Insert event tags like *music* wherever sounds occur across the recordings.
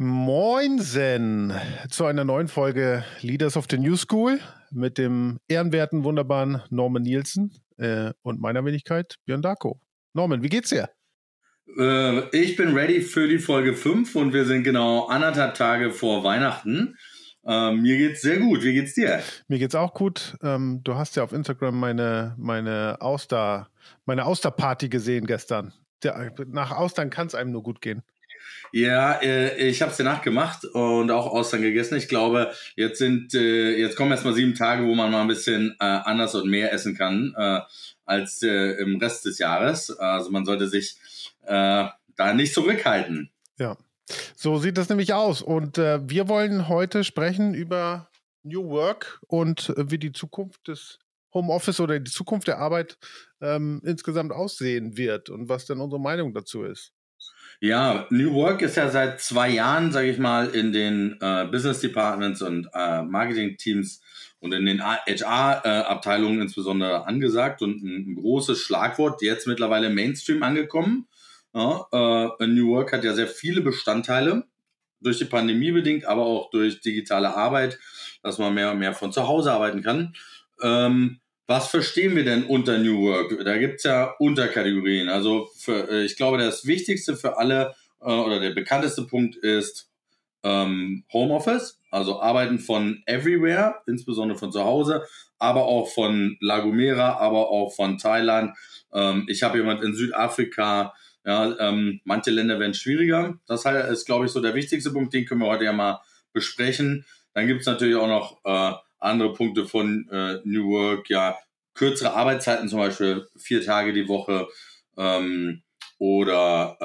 Moinsen zu einer neuen Folge Leaders of the New School mit dem ehrenwerten, wunderbaren Norman Nielsen äh, und meiner Wenigkeit Björn Darko. Norman, wie geht's dir? Äh, ich bin ready für die Folge 5 und wir sind genau anderthalb Tage vor Weihnachten. Äh, mir geht's sehr gut. Wie geht's dir? Mir geht's auch gut. Ähm, du hast ja auf Instagram meine, meine Auster, meine Austerparty gesehen gestern. Der, nach Austern kann es einem nur gut gehen. Ja, äh, ich habe es dir nachgemacht und auch Austern gegessen. Ich glaube, jetzt sind äh, jetzt kommen erst mal sieben Tage, wo man mal ein bisschen äh, anders und mehr essen kann als im Rest des Jahres. Also man sollte sich da nicht zurückhalten. Ja, so sieht das nämlich aus. Und wir wollen heute sprechen über New Work und wie die Zukunft des Homeoffice oder die Zukunft der Arbeit ähm, insgesamt aussehen wird und was denn unsere Meinung dazu ist. Ja, New Work ist ja seit zwei Jahren, sage ich mal, in den äh, Business Departments und äh, Marketing Teams und in den HR-Abteilungen äh, insbesondere angesagt und ein, ein, großes Schlagwort, jetzt mittlerweile Mainstream angekommen. Ja, äh, New Work hat ja sehr viele Bestandteile, durch die Pandemie bedingt, aber auch durch digitale Arbeit, dass man mehr und mehr von zu Hause arbeiten kann. Ähm, was verstehen wir denn unter New Work? Da gibt's ja Unterkategorien. Also für, äh, ich glaube, das Wichtigste für alle äh, oder der bekannteste Punkt ist ähm, Homeoffice, also Arbeiten von everywhere, insbesondere von zu Hause, aber auch von La Gomera, aber auch von Thailand. Ähm, ich habe jemand in Südafrika. Ja, ähm, manche Länder werden schwieriger. Das ist, glaube ich, so der wichtigste Punkt. Den können wir heute ja mal besprechen. Dann gibt's natürlich auch noch äh, andere Punkte von äh, New Work, ja, kürzere Arbeitszeiten zum Beispiel, vier Tage die Woche ähm, oder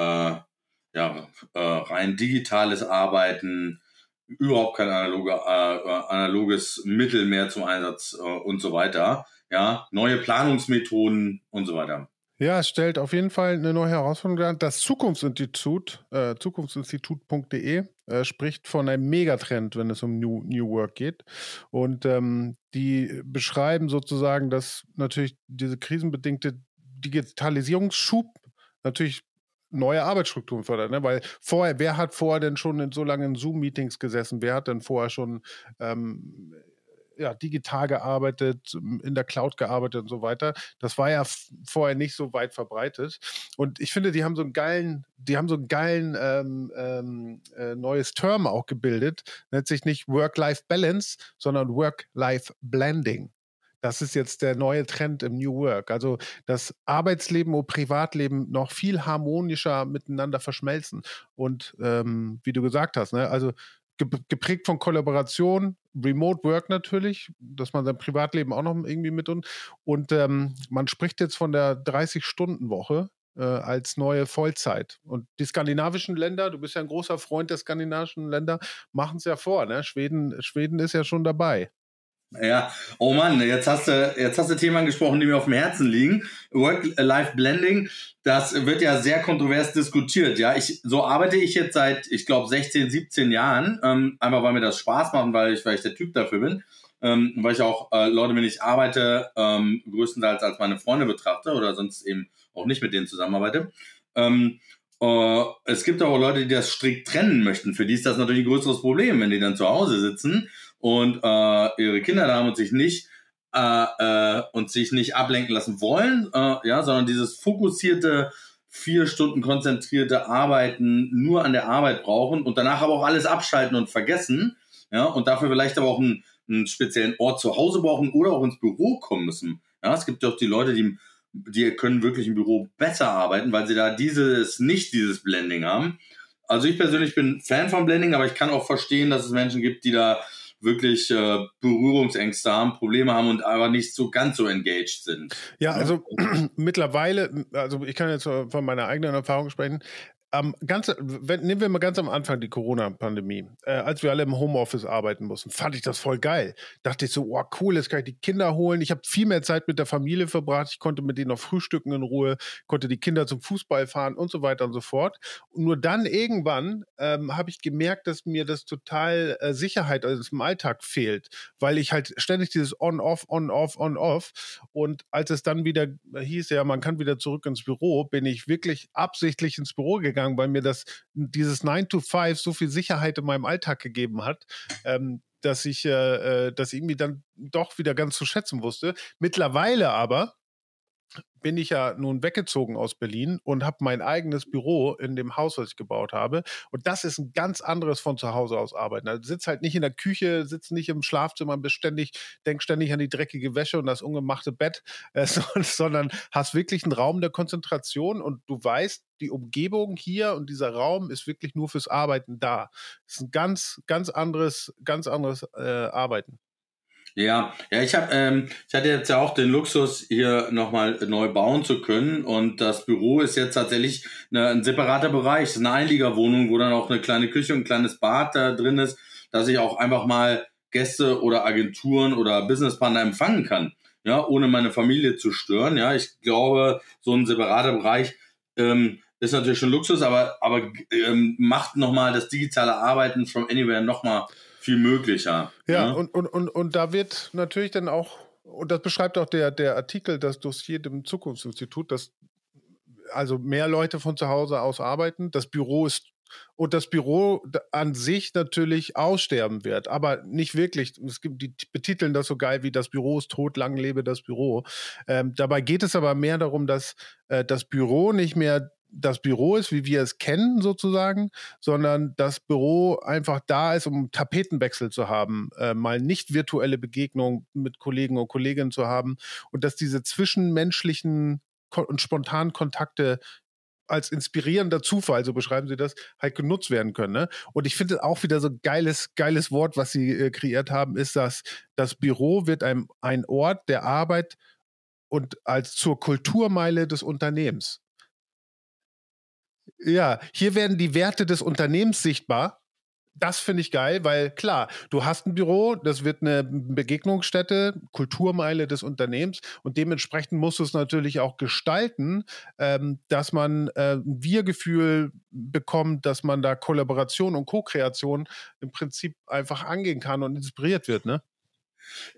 äh, ja, äh, rein digitales Arbeiten, überhaupt kein analoge, äh, analoges Mittel mehr zum Einsatz äh, und so weiter. Ja, neue Planungsmethoden und so weiter. Ja, es stellt auf jeden Fall eine neue Herausforderung dar. Das Zukunftsinstitut, äh, zukunftsinstitut.de, äh, spricht von einem Megatrend, wenn es um New, New Work geht. Und ähm, die beschreiben sozusagen, dass natürlich diese krisenbedingte Digitalisierungsschub natürlich neue Arbeitsstrukturen fördert. Ne? Weil vorher, wer hat vorher denn schon in so langen Zoom-Meetings gesessen? Wer hat denn vorher schon ähm, ja, digital gearbeitet, in der Cloud gearbeitet und so weiter. Das war ja vorher nicht so weit verbreitet. Und ich finde, die haben so einen geilen, die haben so einen geilen ähm, ähm, äh, neues Term auch gebildet. Nennt sich nicht Work-Life-Balance, sondern Work-Life-Blending. Das ist jetzt der neue Trend im New Work. Also das Arbeitsleben und Privatleben noch viel harmonischer miteinander verschmelzen. Und ähm, wie du gesagt hast, ne, also geprägt von Kollaboration, Remote Work natürlich, dass man sein Privatleben auch noch irgendwie mit und und ähm, man spricht jetzt von der 30-Stunden-Woche äh, als neue Vollzeit. Und die skandinavischen Länder, du bist ja ein großer Freund der skandinavischen Länder, machen es ja vor. Ne? Schweden, Schweden ist ja schon dabei. Ja, oh Mann, jetzt hast du, jetzt hast du Themen angesprochen, die mir auf dem Herzen liegen. Work-Life-Blending, das wird ja sehr kontrovers diskutiert. Ja, ich, so arbeite ich jetzt seit, ich glaube, 16, 17 Jahren. Ähm, einfach weil mir das Spaß macht, weil ich, weil ich der Typ dafür bin. Ähm, weil ich auch äh, Leute, wenn ich arbeite, ähm, größtenteils als meine Freunde betrachte oder sonst eben auch nicht mit denen zusammenarbeite. Ähm, äh, es gibt aber Leute, die das strikt trennen möchten. Für die ist das natürlich ein größeres Problem, wenn die dann zu Hause sitzen und äh, ihre Kinder da haben und sich nicht äh, äh, und sich nicht ablenken lassen wollen, äh, ja, sondern dieses fokussierte vier Stunden konzentrierte Arbeiten nur an der Arbeit brauchen und danach aber auch alles abschalten und vergessen, ja, und dafür vielleicht aber auch einen, einen speziellen Ort zu Hause brauchen oder auch ins Büro kommen müssen. Ja, es gibt doch die Leute, die die können wirklich im Büro besser arbeiten, weil sie da dieses nicht dieses Blending haben. Also ich persönlich bin Fan von Blending, aber ich kann auch verstehen, dass es Menschen gibt, die da wirklich äh, Berührungsängste haben, Probleme haben und aber nicht so ganz so engaged sind. Ja, also *clears throat* mittlerweile, also ich kann jetzt von meiner eigenen Erfahrung sprechen, am ganz, wenn, nehmen wir mal ganz am Anfang die Corona-Pandemie, äh, als wir alle im Homeoffice arbeiten mussten, fand ich das voll geil. Dachte ich so, oh cool, jetzt kann ich die Kinder holen. Ich habe viel mehr Zeit mit der Familie verbracht. Ich konnte mit denen noch frühstücken in Ruhe, konnte die Kinder zum Fußball fahren und so weiter und so fort. Und nur dann irgendwann ähm, habe ich gemerkt, dass mir das total äh, Sicherheit also im Alltag fehlt, weil ich halt ständig dieses On-Off, On-Off, On-Off. Und als es dann wieder hieß, ja, man kann wieder zurück ins Büro, bin ich wirklich absichtlich ins Büro gegangen gegangen, weil mir das dieses 9 to 5 so viel Sicherheit in meinem Alltag gegeben hat. Ähm, dass ich äh, äh, das irgendwie dann doch wieder ganz zu schätzen wusste. Mittlerweile aber, bin ich ja nun weggezogen aus Berlin und habe mein eigenes Büro in dem Haus, was ich gebaut habe. Und das ist ein ganz anderes von zu Hause aus arbeiten. Also sitzt halt nicht in der Küche, sitzt nicht im Schlafzimmer, bist ständig, denk ständig an die dreckige Wäsche und das ungemachte Bett, *laughs* äh, sondern hast wirklich einen Raum der Konzentration und du weißt, die Umgebung hier und dieser Raum ist wirklich nur fürs Arbeiten da. Das ist ein ganz, ganz anderes, ganz anderes äh, Arbeiten. Ja, ja, ich habe, ähm, ich hatte jetzt ja auch den Luxus, hier nochmal neu bauen zu können und das Büro ist jetzt tatsächlich eine, ein separater Bereich, eine Einliegerwohnung, wo dann auch eine kleine Küche und ein kleines Bad da drin ist, dass ich auch einfach mal Gäste oder Agenturen oder Businesspartner empfangen kann, ja, ohne meine Familie zu stören. Ja, ich glaube, so ein separater Bereich ähm, ist natürlich schon Luxus, aber aber ähm, macht nochmal das digitale Arbeiten from anywhere nochmal viel möglicher. Ja, ne? und, und, und, und da wird natürlich dann auch, und das beschreibt auch der, der Artikel, das Dossier dem Zukunftsinstitut, dass also mehr Leute von zu Hause aus arbeiten. Das Büro ist und das Büro an sich natürlich aussterben wird, aber nicht wirklich. Es gibt die betiteln das so geil wie das Büro ist tot, lang lebe das Büro. Ähm, dabei geht es aber mehr darum, dass äh, das Büro nicht mehr das Büro ist, wie wir es kennen sozusagen, sondern das Büro einfach da ist, um Tapetenwechsel zu haben, äh, mal nicht virtuelle Begegnungen mit Kollegen und Kolleginnen zu haben und dass diese zwischenmenschlichen und spontanen Kontakte als inspirierender Zufall, so beschreiben sie das, halt genutzt werden können. Ne? Und ich finde auch wieder so geiles, geiles Wort, was sie äh, kreiert haben, ist, dass das Büro wird ein, ein Ort der Arbeit und als zur Kulturmeile des Unternehmens. Ja, hier werden die Werte des Unternehmens sichtbar. Das finde ich geil, weil klar, du hast ein Büro, das wird eine Begegnungsstätte, Kulturmeile des Unternehmens und dementsprechend musst du es natürlich auch gestalten, ähm, dass man äh, ein Wir-Gefühl bekommt, dass man da Kollaboration und Co-Kreation im Prinzip einfach angehen kann und inspiriert wird, ne?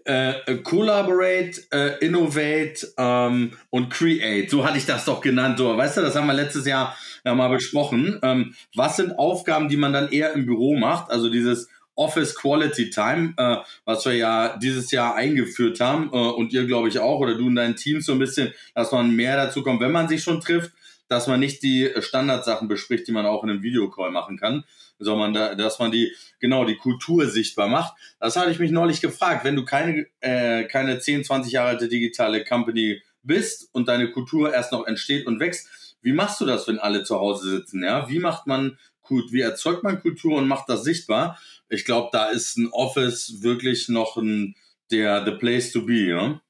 Äh, collaborate, äh, innovate ähm, und create. So hatte ich das doch genannt. So, weißt du, das haben wir letztes Jahr ja mal besprochen. Ähm, was sind Aufgaben, die man dann eher im Büro macht? Also dieses Office Quality Time, äh, was wir ja dieses Jahr eingeführt haben äh, und ihr glaube ich auch oder du und dein Team so ein bisschen, dass man mehr dazu kommt, wenn man sich schon trifft, dass man nicht die Standardsachen bespricht, die man auch in einem Videocall machen kann, sondern da, dass man die genau die Kultur sichtbar macht. Das hatte ich mich neulich gefragt, wenn du keine äh, keine 10, 20 Jahre alte digitale Company bist und deine Kultur erst noch entsteht und wächst, wie machst du das, wenn alle zu Hause sitzen? Ja, wie macht man gut, wie erzeugt man Kultur und macht das sichtbar? Ich glaube, da ist ein Office wirklich noch ein, der the place to be, ja?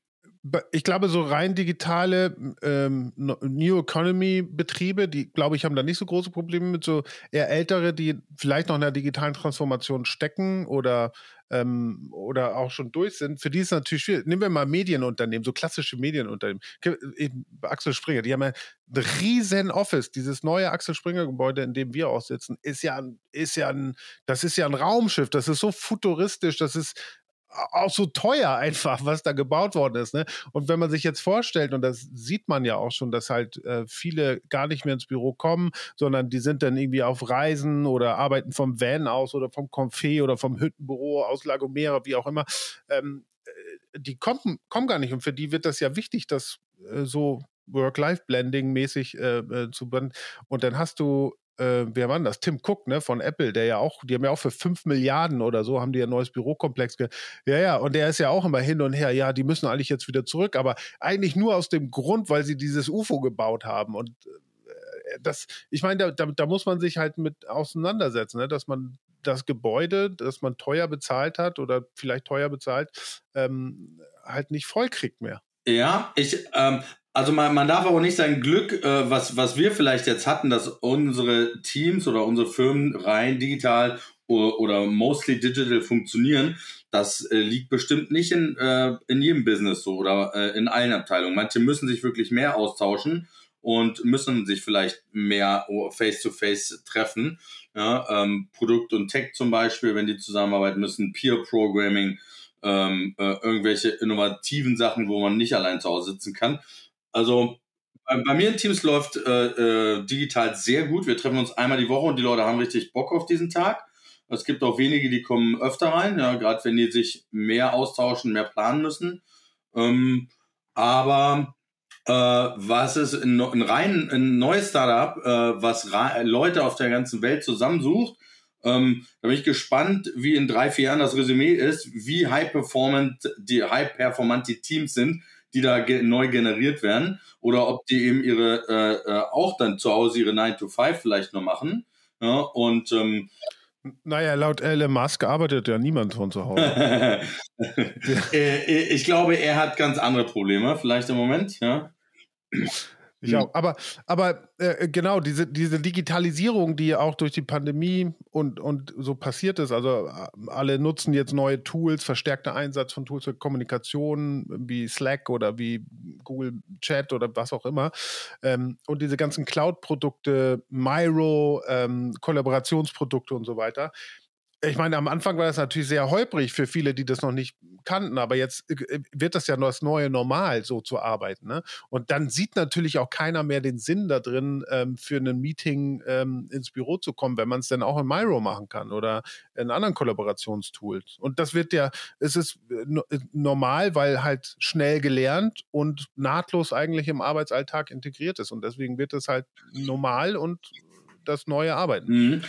Ich glaube, so rein digitale ähm, New Economy Betriebe, die, glaube ich, haben da nicht so große Probleme mit so eher ältere, die vielleicht noch in der digitalen Transformation stecken oder, ähm, oder auch schon durch sind. Für die ist es natürlich schwierig. Nehmen wir mal Medienunternehmen, so klassische Medienunternehmen. Axel Springer, die haben ja ein riesen Office. Dieses neue Axel Springer Gebäude, in dem wir auch sitzen, ist ja, ist ja ein, das ist ja ein Raumschiff. Das ist so futuristisch. Das ist auch so teuer einfach, was da gebaut worden ist. Ne? Und wenn man sich jetzt vorstellt, und das sieht man ja auch schon, dass halt äh, viele gar nicht mehr ins Büro kommen, sondern die sind dann irgendwie auf Reisen oder arbeiten vom Van aus oder vom Confé oder vom Hüttenbüro aus Lagomera, wie auch immer. Ähm, äh, die kommen, kommen gar nicht. Und für die wird das ja wichtig, dass äh, so Work-Life-Blending mäßig äh, äh zu und dann hast du äh, wer war das? Tim Cook, ne, von Apple, der ja auch, die haben ja auch für 5 Milliarden oder so, haben die ein neues Bürokomplex. Ja, ja, und der ist ja auch immer hin und her. Ja, die müssen eigentlich jetzt wieder zurück, aber eigentlich nur aus dem Grund, weil sie dieses UFO gebaut haben. Und äh, das, ich meine, da, da, muss man sich halt mit auseinandersetzen, ne, dass man das Gebäude, das man teuer bezahlt hat oder vielleicht teuer bezahlt, ähm, halt nicht voll kriegt mehr. Ja, ich, ähm, also man, man darf aber nicht sein Glück, äh, was, was wir vielleicht jetzt hatten, dass unsere Teams oder unsere Firmen rein digital oder, oder mostly digital funktionieren, das äh, liegt bestimmt nicht in, äh, in jedem Business so oder äh, in allen Abteilungen. Manche müssen sich wirklich mehr austauschen und müssen sich vielleicht mehr face-to-face -face treffen. Ja, ähm, Produkt und Tech zum Beispiel, wenn die zusammenarbeiten müssen, Peer-Programming, ähm, äh, irgendwelche innovativen Sachen, wo man nicht allein zu Hause sitzen kann. Also bei, bei, mir in Teams läuft äh, äh, digital sehr gut. Wir treffen uns einmal die Woche und die Leute haben richtig Bock auf diesen Tag. Es gibt auch wenige, die kommen öfter rein, ja, gerade wenn die sich mehr austauschen, mehr planen müssen. Ähm, aber äh, was ist ein, ein rein ein neues Startup, äh, was Leute auf der ganzen Welt zusammensucht. Ähm, da bin ich gespannt, wie in drei, vier Jahren das Resümee ist, wie high performant die high performant die Teams sind, die da ge neu generiert werden, oder ob die eben ihre äh, äh, auch dann zu Hause ihre 9 to 5 vielleicht noch machen. Ja, und ähm, naja, laut Elon Musk arbeitet ja niemand von zu Hause. *laughs* Äh, ich glaube, er hat ganz andere Probleme, vielleicht im Moment, ja. Ich hm. auch. Aber, aber äh, genau, diese, diese Digitalisierung, die auch durch die Pandemie und, und so passiert ist, also äh, alle nutzen jetzt neue Tools, verstärkter Einsatz von Tools für Kommunikation wie Slack oder wie Google Chat oder was auch immer. Ähm, und diese ganzen Cloud-Produkte, Miro, ähm, Kollaborationsprodukte und so weiter ich meine, am Anfang war das natürlich sehr holprig für viele, die das noch nicht kannten, aber jetzt äh, wird das ja das neue Normal, so zu arbeiten. Ne? Und dann sieht natürlich auch keiner mehr den Sinn da drin, ähm, für ein Meeting ähm, ins Büro zu kommen, wenn man es dann auch in Miro machen kann oder in anderen Kollaborationstools. Und das wird ja, es ist äh, äh, normal, weil halt schnell gelernt und nahtlos eigentlich im Arbeitsalltag integriert ist. Und deswegen wird es halt normal und das neue Arbeiten. Mhm.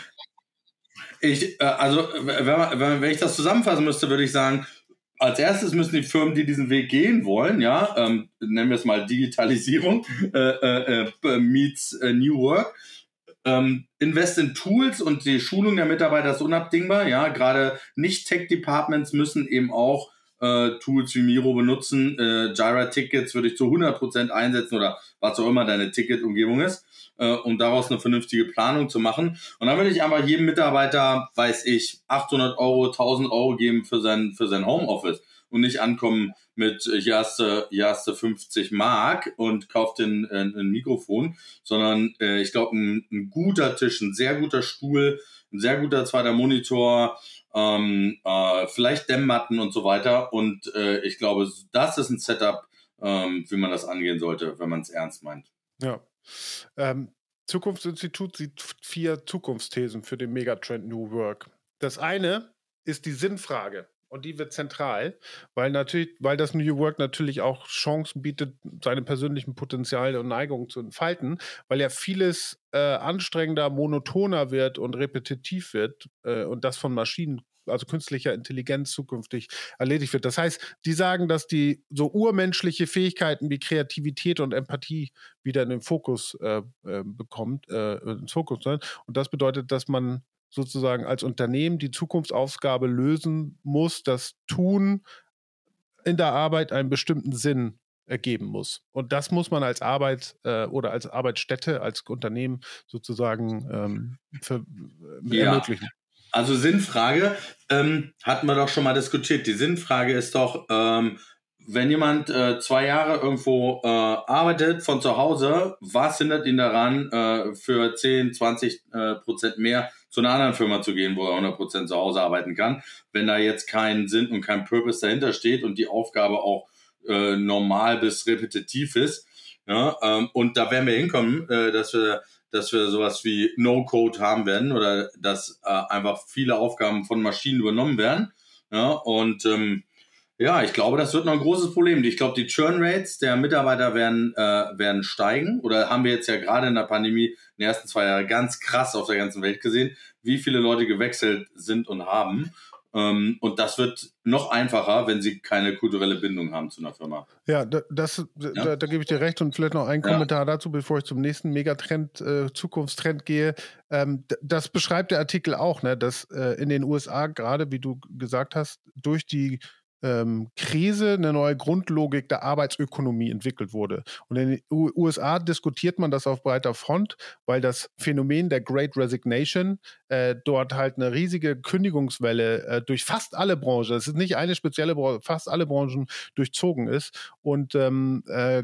Ich, äh, also, wenn, man, wenn ich das zusammenfassen müsste, würde ich sagen, als erstes müssen die Firmen, die diesen Weg gehen wollen, ja, ähm, nennen wir es mal Digitalisierung, *laughs* äh, äh, äh, meets äh, New Work, ähm, invest in Tools und die Schulung der Mitarbeiter ist unabdingbar, ja, gerade Nicht-Tech-Departments müssen eben auch äh, Tools wie Miro benutzen, äh, Jira-Tickets würde ich zu 100% einsetzen oder was auch immer deine Ticket-Umgebung ist äh, um daraus eine vernünftige Planung zu machen. Und dann würde ich einfach jedem Mitarbeiter, weiß ich, 800 Euro, 1000 Euro geben für sein, für sein Homeoffice und nicht ankommen mit, äh, hier hast du, hier hast du 50 Mark und kauft den, äh, ein Mikrofon, sondern äh, ich glaube, ein, ein guter Tisch, ein sehr guter Stuhl, ein sehr guter zweiter Monitor, ähm, äh, vielleicht Dämmmatten und so weiter. Und äh, ich glaube, das ist ein Setup, ähm, wie man das angehen sollte, wenn man es ernst meint. Ja, ähm, Zukunftsinstitut sieht vier Zukunftsthesen für den Megatrend New Work. Das eine ist die Sinnfrage. Und die wird zentral, weil natürlich, weil das New Work natürlich auch Chancen bietet, seine persönlichen Potenziale und Neigungen zu entfalten, weil ja vieles äh, anstrengender, monotoner wird und repetitiv wird äh, und das von Maschinen also künstlicher Intelligenz zukünftig erledigt wird. Das heißt, die sagen, dass die so urmenschliche Fähigkeiten wie Kreativität und Empathie wieder in den Fokus äh, äh, bekommt, äh, ins Fokus sein. Und das bedeutet, dass man sozusagen als Unternehmen die Zukunftsaufgabe lösen muss, das Tun in der Arbeit einen bestimmten Sinn ergeben muss. Und das muss man als Arbeit äh, oder als Arbeitsstätte, als Unternehmen sozusagen ähm, für, äh, ja. ermöglichen. Also Sinnfrage ähm, hatten wir doch schon mal diskutiert. Die Sinnfrage ist doch, ähm, wenn jemand äh, zwei Jahre irgendwo äh, arbeitet von zu Hause, was hindert ihn daran, äh, für 10, 20 äh, Prozent mehr zu einer anderen Firma zu gehen, wo er 100 Prozent zu Hause arbeiten kann, wenn da jetzt kein Sinn und kein Purpose dahinter steht und die Aufgabe auch äh, normal bis repetitiv ist. Ja, ähm, und da werden wir hinkommen, äh, dass wir dass wir sowas wie No-Code haben werden oder dass äh, einfach viele Aufgaben von Maschinen übernommen werden. Ja, und ähm, ja, ich glaube, das wird noch ein großes Problem. Ich glaube, die Churn Rates der Mitarbeiter werden, äh, werden steigen. Oder haben wir jetzt ja gerade in der Pandemie in den ersten zwei Jahren ganz krass auf der ganzen Welt gesehen, wie viele Leute gewechselt sind und haben. Ähm, und das wird noch einfacher, wenn sie keine kulturelle Bindung haben zu einer Firma. Ja, das, ja? Da, da, gebe ich dir recht und vielleicht noch ein Kommentar ja. dazu, bevor ich zum nächsten Megatrend, äh, Zukunftstrend gehe. Ähm, das beschreibt der Artikel auch, ne, dass äh, in den USA gerade, wie du gesagt hast, durch die ähm, Krise eine neue Grundlogik der Arbeitsökonomie entwickelt wurde. Und in den USA diskutiert man das auf breiter Front, weil das Phänomen der Great Resignation äh, dort halt eine riesige Kündigungswelle äh, durch fast alle Branchen, es ist nicht eine spezielle Branche, fast alle Branchen durchzogen ist. Und ähm, äh,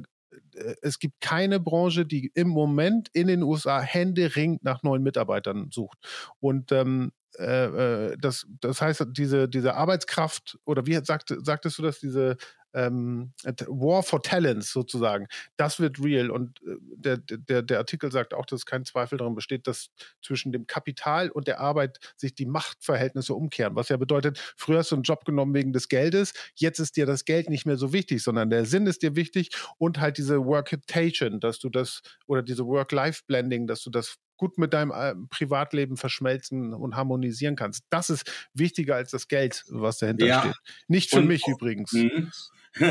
es gibt keine Branche, die im Moment in den USA händeringend nach neuen Mitarbeitern sucht. Und ähm, äh, äh, das, das heißt, diese, diese Arbeitskraft, oder wie sagt, sagtest du das, diese ähm, War for Talents sozusagen, das wird real. Und äh, der, der, der Artikel sagt auch, dass kein Zweifel daran besteht, dass zwischen dem Kapital und der Arbeit sich die Machtverhältnisse umkehren. Was ja bedeutet, früher hast du einen Job genommen wegen des Geldes, jetzt ist dir das Geld nicht mehr so wichtig, sondern der Sinn ist dir wichtig und halt diese Workitation, dass du das oder diese Work-Life-Blending, dass du das gut mit deinem äh, Privatleben verschmelzen und harmonisieren kannst. Das ist wichtiger als das Geld, was dahinter ja. steht. Nicht für und, mich übrigens. Mhm. *laughs*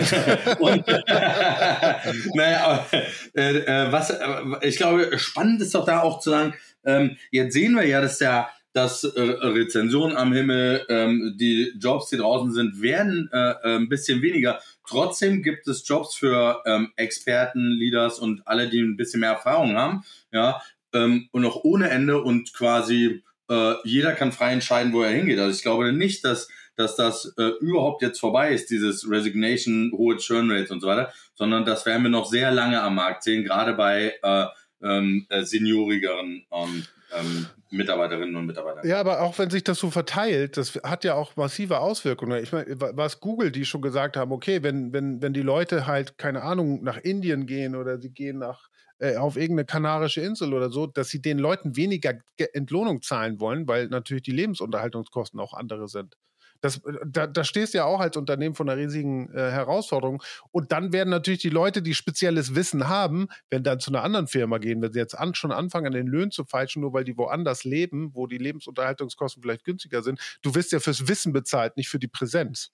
und, *laughs* naja, äh, äh, was äh, ich glaube, spannend ist doch da auch zu sagen, ähm, jetzt sehen wir ja, dass der dass äh, Rezensionen am Himmel, ähm, die Jobs, die draußen sind, werden äh, äh, ein bisschen weniger. Trotzdem gibt es Jobs für ähm, Experten, Leaders und alle, die ein bisschen mehr Erfahrung haben, ja, ähm, und noch ohne Ende und quasi äh, jeder kann frei entscheiden, wo er hingeht. Also ich glaube nicht, dass dass das äh, überhaupt jetzt vorbei ist, dieses Resignation, hohe Churn Rates und so weiter, sondern das werden wir noch sehr lange am Markt sehen, gerade bei äh, ähm, äh, seniorigeren ähm, ähm, Mitarbeiterinnen und Mitarbeitern. Ja, aber auch wenn sich das so verteilt, das hat ja auch massive Auswirkungen. Ich meine, was Google, die schon gesagt haben, okay, wenn, wenn, wenn die Leute halt, keine Ahnung, nach Indien gehen oder sie gehen nach äh, auf irgendeine kanarische Insel oder so, dass sie den Leuten weniger Entlohnung zahlen wollen, weil natürlich die Lebensunterhaltungskosten auch andere sind. Das, äh, da, da stehst du ja auch als Unternehmen von einer riesigen äh, Herausforderung. Und dann werden natürlich die Leute, die spezielles Wissen haben, wenn dann zu einer anderen Firma gehen, wenn sie jetzt an, schon anfangen, an den Löhnen zu feilschen, nur weil die woanders leben, wo die Lebensunterhaltungskosten vielleicht günstiger sind. Du wirst ja fürs Wissen bezahlt, nicht für die Präsenz.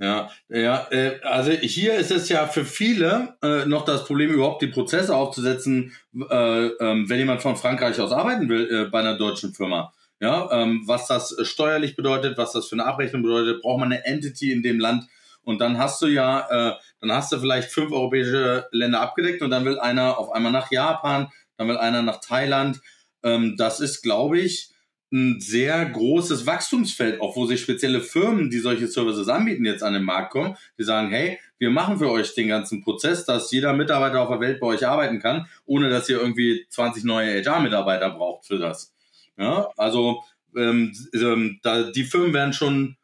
Ja, ja, äh, also hier ist es ja für viele äh, noch das Problem, überhaupt die Prozesse aufzusetzen, äh, ähm, wenn jemand von Frankreich aus arbeiten will äh, bei einer deutschen Firma. Ja, ähm, was das steuerlich bedeutet, was das für eine Abrechnung bedeutet, braucht man eine Entity in dem Land. Und dann hast du ja, äh, dann hast du vielleicht fünf europäische Länder abgedeckt und dann will einer auf einmal nach Japan, dann will einer nach Thailand. Ähm, das ist, glaube ich, ein sehr großes Wachstumsfeld, auch wo sich spezielle Firmen, die solche Services anbieten, jetzt an den Markt kommen, die sagen, hey, wir machen für euch den ganzen Prozess, dass jeder Mitarbeiter auf der Welt bei euch arbeiten kann, ohne dass ihr irgendwie 20 neue HR-Mitarbeiter braucht für das. Ja, also ähm, ähm, da, die Firmen werden schon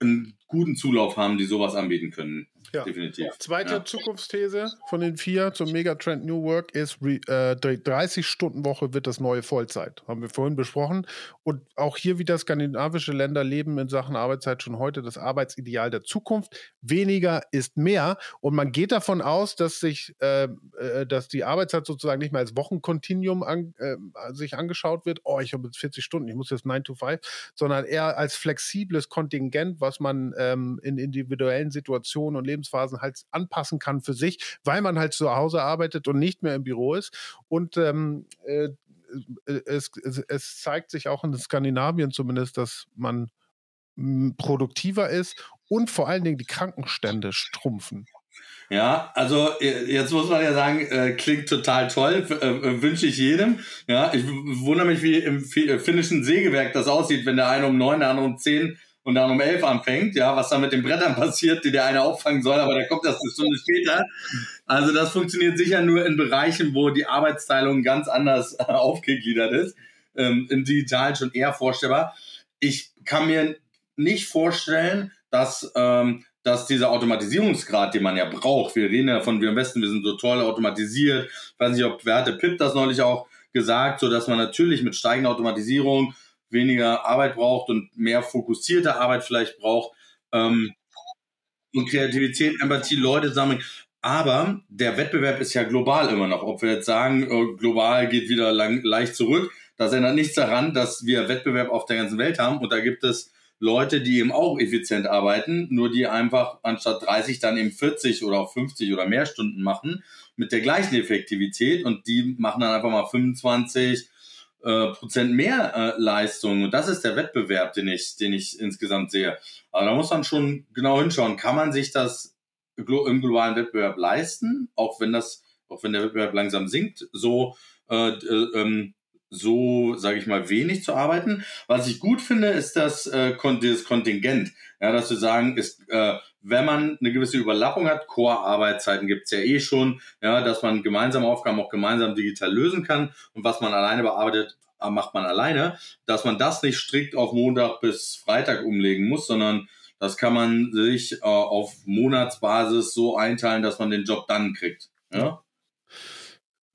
einen guten Zulauf haben, die sowas anbieten können. Ja. Definitiv. Zweite ja. Zukunftsthese von den vier zum Megatrend New Work ist, äh, 30-Stunden-Woche wird das neue Vollzeit. Haben wir vorhin besprochen. Und auch hier wieder skandinavische Länder leben in Sachen Arbeitszeit schon heute das Arbeitsideal der Zukunft. Weniger ist mehr. Und man geht davon aus, dass sich, äh, äh, dass die Arbeitszeit sozusagen nicht mehr als Wochenkontinuum an, äh, sich angeschaut wird. Oh, ich habe jetzt 40 Stunden, ich muss jetzt 9 to 5, sondern eher als flexibles Kontingent, was man ähm, in individuellen Situationen und Lebensphasen halt anpassen kann für sich, weil man halt zu Hause arbeitet und nicht mehr im Büro ist. Und ähm, äh, äh es, es, es zeigt sich auch in Skandinavien zumindest, dass man produktiver ist und vor allen Dingen die Krankenstände strumpfen. Ja, also äh, jetzt muss man ja sagen, äh, klingt total toll, äh, äh, wünsche ich jedem. Ja, ich wundere mich, wie im finnischen Sägewerk das aussieht, wenn der eine um neun, der andere um zehn und dann um elf anfängt, ja, was da mit den Brettern *laughs* passiert, die der eine auffangen soll, aber der kommt erst eine Stunde später. Also das funktioniert sicher nur in Bereichen, wo die Arbeitsteilung ganz anders *laughs* aufgegliedert ist. Ähm, Im Digitalen schon eher vorstellbar. Ich kann mir nicht vorstellen, dass, ähm, dass dieser Automatisierungsgrad, den man ja braucht, wir reden ja von wir am besten, wir sind so toll automatisiert. Ich weiß nicht, ob wer hatte Pip das neulich auch gesagt, so dass man natürlich mit steigender Automatisierung weniger Arbeit braucht und mehr fokussierte Arbeit vielleicht braucht. Ähm, und Kreativität, Empathie, Leute sammeln. Aber der Wettbewerb ist ja global immer noch. Ob wir jetzt sagen, äh, global geht wieder lang, leicht zurück, das ändert nichts daran, dass wir Wettbewerb auf der ganzen Welt haben. Und da gibt es Leute, die eben auch effizient arbeiten, nur die einfach anstatt 30 dann eben 40 oder auch 50 oder mehr Stunden machen mit der gleichen Effektivität und die machen dann einfach mal 25, äh, Prozent mehr äh, Leistung. Und das ist der Wettbewerb, den ich, den ich insgesamt sehe. Aber da muss man schon genau hinschauen. Kann man sich das im globalen Wettbewerb leisten, auch wenn das, auch wenn der Wettbewerb langsam sinkt, so äh, äh, ähm, so, sage ich mal, wenig zu arbeiten. Was ich gut finde, ist das, äh, das Kontingent. Ja, dass wir sagen, ist, äh, wenn man eine gewisse Überlappung hat, Core-Arbeitszeiten gibt's ja eh schon, ja, dass man gemeinsame Aufgaben auch gemeinsam digital lösen kann und was man alleine bearbeitet, macht man alleine, dass man das nicht strikt auf Montag bis Freitag umlegen muss, sondern Das kann man sich äh, auf Monatsbasis so einteilen, dass man den Job dann kriegt. Ja?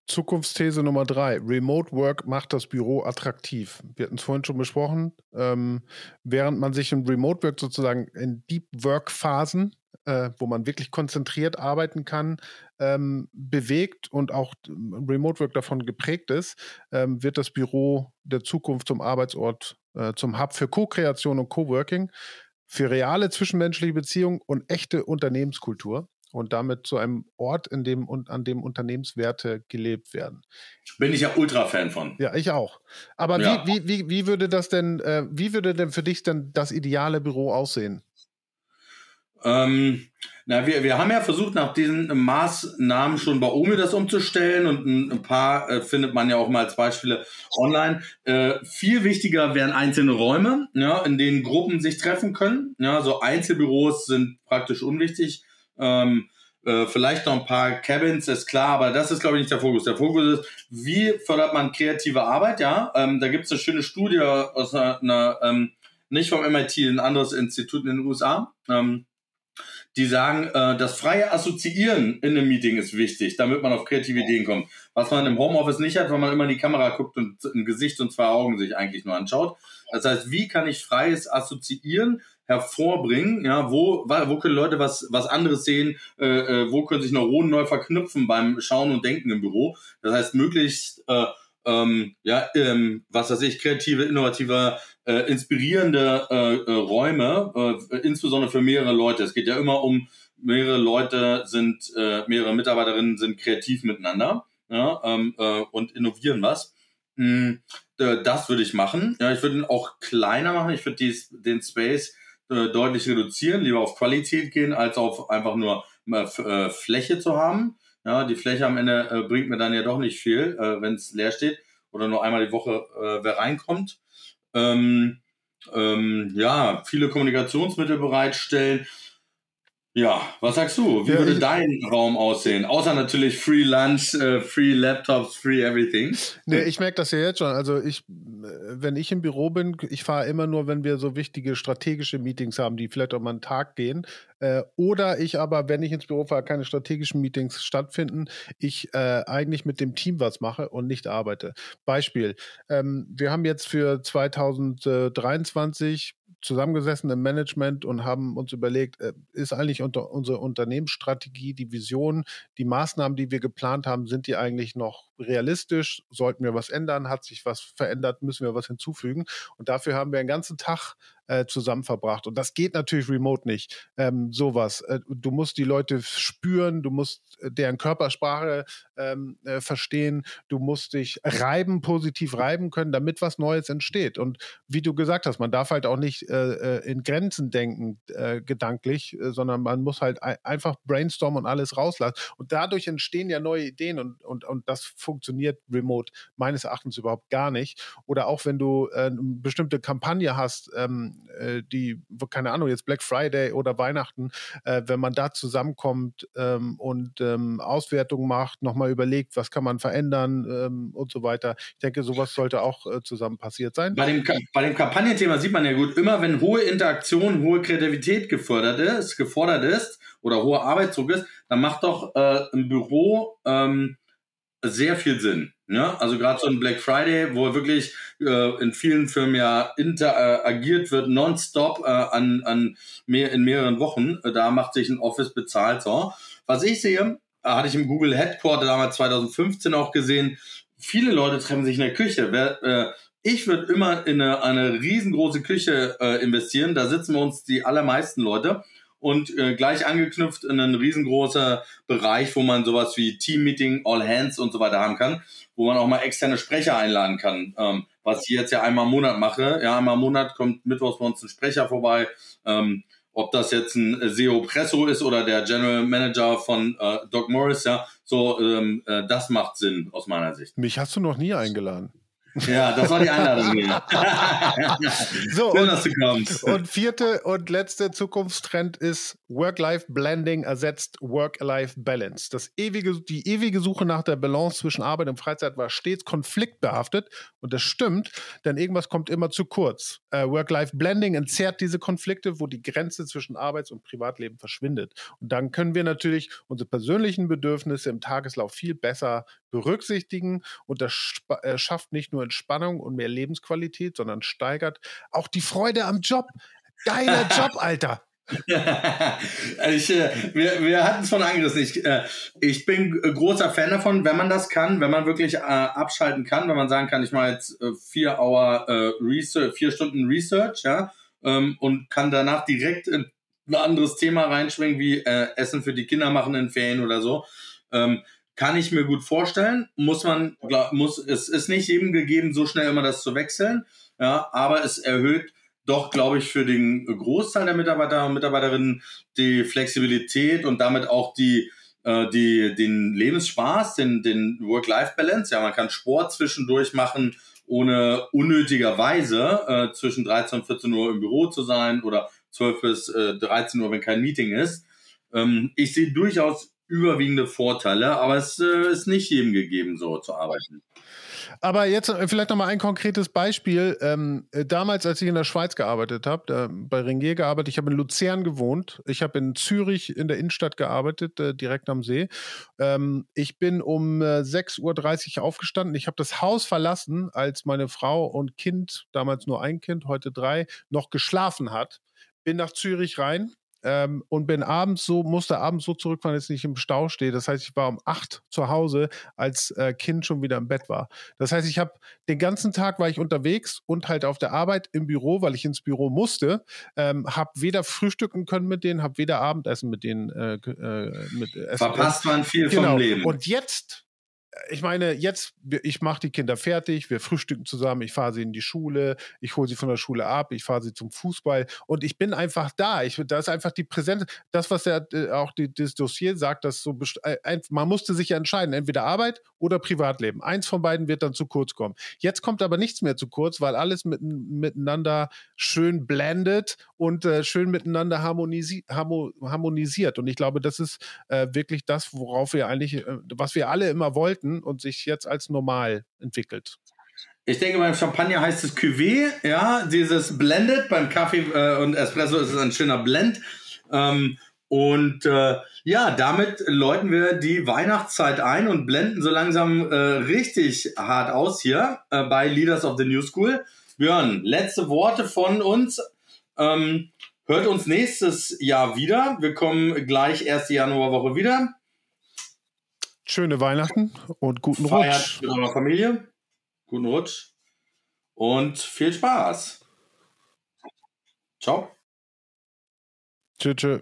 Zukunftsthese Nummer drei. Remote Work macht das Büro attraktiv. Wir hatten es vorhin schon besprochen. Ähm, während man sich im Remote Work sozusagen in Deep Work Phasen, äh, wo man wirklich konzentriert arbeiten kann, ähm, bewegt und auch Remote Work davon geprägt ist, ähm, wird das Büro der Zukunft zum Arbeitsort, äh, zum Hub für Co-Kreation und Co-Working, für reale zwischenmenschliche Beziehungen und echte Unternehmenskultur und damit zu einem Ort, in dem und an dem Unternehmenswerte gelebt werden. Bin ich ja Ultra-Fan von. Ja, ich auch. Aber ja. Wie, wie, wie, wie würde das denn, äh, wie würde denn für dich denn das ideale Büro aussehen? Ähm, na, wir, wir haben ja versucht, nach diesen Maßnahmen schon bei OMI das umzustellen und ein, ein paar äh, findet man ja auch mal als Beispiele online. Äh, viel wichtiger wären einzelne Räume, ja, in denen Gruppen sich treffen können. Ja, so Einzelbüros sind praktisch unwichtig. Ähm, äh, vielleicht noch ein paar Cabins, ist klar, aber das ist, glaube ich, nicht der Fokus. Der Fokus ist, wie fördert man kreative Arbeit, ja? Ähm, da gibt es eine schöne Studie aus einer, einer ähm, nicht vom MIT, ein anderes Institut in den USA. Ähm, die sagen, äh, das freie Assoziieren in einem Meeting ist wichtig, damit man auf kreative Ideen kommt. Was man im Homeoffice nicht hat, weil man immer in die Kamera guckt und ein Gesicht und zwei Augen sich eigentlich nur anschaut. Das heißt, wie kann ich freies Assoziieren hervorbringen, ja, wo, wo können Leute was, was anderes sehen, äh, äh, wo können sich Neuronen neu verknüpfen beim Schauen und Denken im Büro. Das heißt, möglichst, äh, ähm, ja, ähm, was weiß ich, kreative, innovative, äh, inspirierende äh, äh, Räume, äh, insbesondere für mehrere Leute. Es geht ja immer um mehrere Leute sind, äh, mehrere Mitarbeiterinnen sind kreativ miteinander ja, ähm, äh, und innovieren was. Mm, das würde ich machen. Ja, ich würde ihn auch kleiner machen. Ich würde den Space äh, deutlich reduzieren, lieber auf Qualität gehen, als auf einfach nur äh, äh, Fläche zu haben. Ja, die Fläche am Ende bringt mir dann ja doch nicht viel, äh, wenn es leer steht oder nur einmal die Woche äh, wer reinkommt. Ähm, ähm, ja, viele Kommunikationsmittel bereitstellen. Ja, was sagst du? Wie ja, würde dein Raum aussehen? Außer natürlich Free Lunch, äh, Free Laptops, Free Everything. Nee, ich merke das ja jetzt schon. Also ich, wenn ich im Büro bin, ich fahre immer nur, wenn wir so wichtige strategische Meetings haben, die vielleicht auch mal einen Tag gehen. Äh, oder ich aber, wenn ich ins Büro fahre, keine strategischen Meetings stattfinden, ich äh, eigentlich mit dem Team was mache und nicht arbeite. Beispiel, ähm, wir haben jetzt für 2023 zusammengesessen im Management und haben uns überlegt, äh, ist eigentlich unter unsere Unternehmensstrategie, die Vision, die Maßnahmen, die wir geplant haben, sind die eigentlich noch realistisch? Sollten wir was ändern? Hat sich was verändert? Müssen wir was hinzufügen? Und dafür haben wir einen ganzen Tag äh, zusammen verbracht. Und das geht natürlich remote nicht. Ähm, sowas. Äh, du musst die Leute spüren, du musst äh, deren Körpersprache ähm, äh, verstehen, du musst dich reiben, positiv reiben können, damit was Neues entsteht. Und wie du gesagt hast, man darf halt auch nicht äh, äh, in Grenzen denken, gedanklich, sondern man muss halt einfach brainstormen und alles rauslassen. Und dadurch entstehen ja neue Ideen und, und, und das funktioniert remote meines Erachtens überhaupt gar nicht. Oder auch wenn du eine bestimmte Kampagne hast, ähm, äh, die, keine Ahnung, jetzt Black Friday oder Weihnachten, äh, wenn man da zusammenkommt ähm, und ähm, Auswertungen macht, nochmal überlegt, was kann man verändern ähm, und so weiter. Ich denke, sowas sollte auch äh, zusammen passiert sein. Bei dem, bei dem Kampagnenthema sieht man ja gut, immer wenn hohe Interaktion, hohe Kreativität gefordert ist, gefordert ist oder hoher Arbeitsdruck ist, dann macht doch äh, ein Büro ähm, sehr viel Sinn. Ja, also gerade so ein Black Friday, wo wirklich äh, in vielen Firmen ja interagiert wird, nonstop äh, an, an mehr, in mehreren Wochen. Äh, da macht sich ein Office bezahlt. So. Was ich sehe, äh, hatte ich im Google Headquarter damals 2015 auch gesehen, viele Leute treffen sich in der Küche. Wer, äh, ich würde immer in eine, eine riesengroße Küche äh, investieren. Da sitzen wir uns die allermeisten Leute und äh, gleich angeknüpft in einen riesengroßer Bereich, wo man sowas wie Team-Meeting, All Hands und so weiter haben kann, wo man auch mal externe Sprecher einladen kann. Ähm, was ich jetzt ja einmal im Monat mache. Ja, einmal im Monat kommt mittwochs bei uns ein Sprecher vorbei. Ähm, ob das jetzt ein SEO Presso ist oder der General Manager von äh, Doc Morris, ja, so ähm, äh, das macht Sinn aus meiner Sicht. Mich hast du noch nie eingeladen. Ja, das war die Einladung so, Schön, und, dass du kommst. Und vierte und letzte Zukunftstrend ist Work-Life-Blending ersetzt Work-Life-Balance. Das ewige, die ewige Suche nach der Balance zwischen Arbeit und Freizeit war stets konfliktbehaftet und das stimmt, denn irgendwas kommt immer zu kurz. Äh, Work-Life-Blending entzerrt diese Konflikte, wo die Grenze zwischen Arbeits- und Privatleben verschwindet. Und dann können wir natürlich unsere persönlichen Bedürfnisse im Tageslauf viel besser berücksichtigen und das äh, schafft nicht nur Entspannung und mehr Lebensqualität, sondern steigert auch die Freude am Job. Geiler *laughs* Job, Alter. *laughs* ich, äh, wir, wir hatten es von angerissen. Ich, äh, ich bin großer Fan davon, wenn man das kann, wenn man wirklich äh, abschalten kann, wenn man sagen kann, ich mache jetzt äh, vier Hour äh, Research, vier Stunden Research, ja, ähm, und kann danach direkt in ein anderes Thema reinschwingen, wie äh, Essen für die Kinder machen in Ferien oder so. Ähm, kann ich mir gut vorstellen. Muss man, muss, es ist nicht jedem gegeben, so schnell immer das zu wechseln. Ja, aber es erhöht doch, glaube ich, für den Großteil der Mitarbeiter und Mitarbeiterinnen die Flexibilität und damit auch die, äh, die, den Lebensspaß, den, den Work-Life-Balance. Ja, man kann Sport zwischendurch machen, ohne unnötigerweise äh, zwischen 13 und 14 Uhr im Büro zu sein oder 12 bis äh, 13 Uhr, wenn kein Meeting ist. Ähm, ich sehe durchaus überwiegende Vorteile, aber es äh, ist nicht jedem gegeben, so zu arbeiten. Aber jetzt äh, vielleicht nochmal ein konkretes Beispiel. Ähm, äh, damals, als ich in der Schweiz gearbeitet habe, bei Ringier gearbeitet, ich habe in Luzern gewohnt, ich habe in Zürich in der Innenstadt gearbeitet, äh, direkt am See. Ähm, ich bin um äh, 6.30 Uhr aufgestanden. Ich habe das Haus verlassen, als meine Frau und Kind, damals nur ein Kind, heute drei, noch geschlafen hat. Bin nach Zürich rein, ähm, und bin abends so, musste abends so zurückfahren, dass ich nicht im Stau stehe. Das heißt, ich war um acht zu Hause, als äh, Kind schon wieder im Bett war. Das heißt, ich habe den ganzen Tag war ich unterwegs und halt auf der Arbeit im Büro, weil ich ins Büro musste. Ähm, habe weder frühstücken können mit denen, habe weder Abendessen mit denen äh, äh, mit Essen. Verpasst man viel genau. vom Leben. Und jetzt ich meine, jetzt, ich mache die Kinder fertig, wir frühstücken zusammen, ich fahre sie in die Schule, ich hole sie von der Schule ab, ich fahre sie zum Fußball und ich bin einfach da. Ich, da ist einfach die Präsenz, das, was der, äh, auch die, das Dossier sagt, dass so äh, man musste sich ja entscheiden, entweder Arbeit oder Privatleben. Eins von beiden wird dann zu kurz kommen. Jetzt kommt aber nichts mehr zu kurz, weil alles mit, miteinander schön blendet und äh, schön miteinander harmonisi harmonisiert. Und ich glaube, das ist äh, wirklich das, worauf wir eigentlich, äh, was wir alle immer wollten selten und sich jetzt als normal entwickelt. Ich denke, beim Champagner heißt es Cuvée, ja, dieses Blended. Beim Kaffee äh, und Espresso ist es ein schöner Blend. Ähm, und äh, ja, damit läuten wir die Weihnachtszeit ein und blenden so langsam äh, richtig hart aus hier äh, bei Leaders of the New School. Björn, letzte Worte von uns. Ähm, hört uns nächstes Jahr wieder. Wir kommen gleich erste Januarwoche wieder. Schöne Weihnachten und guten Feiert Rutsch. mit eurer Familie. Guten Rutsch. Und viel Spaß. Ciao. Tschüss. tschüss.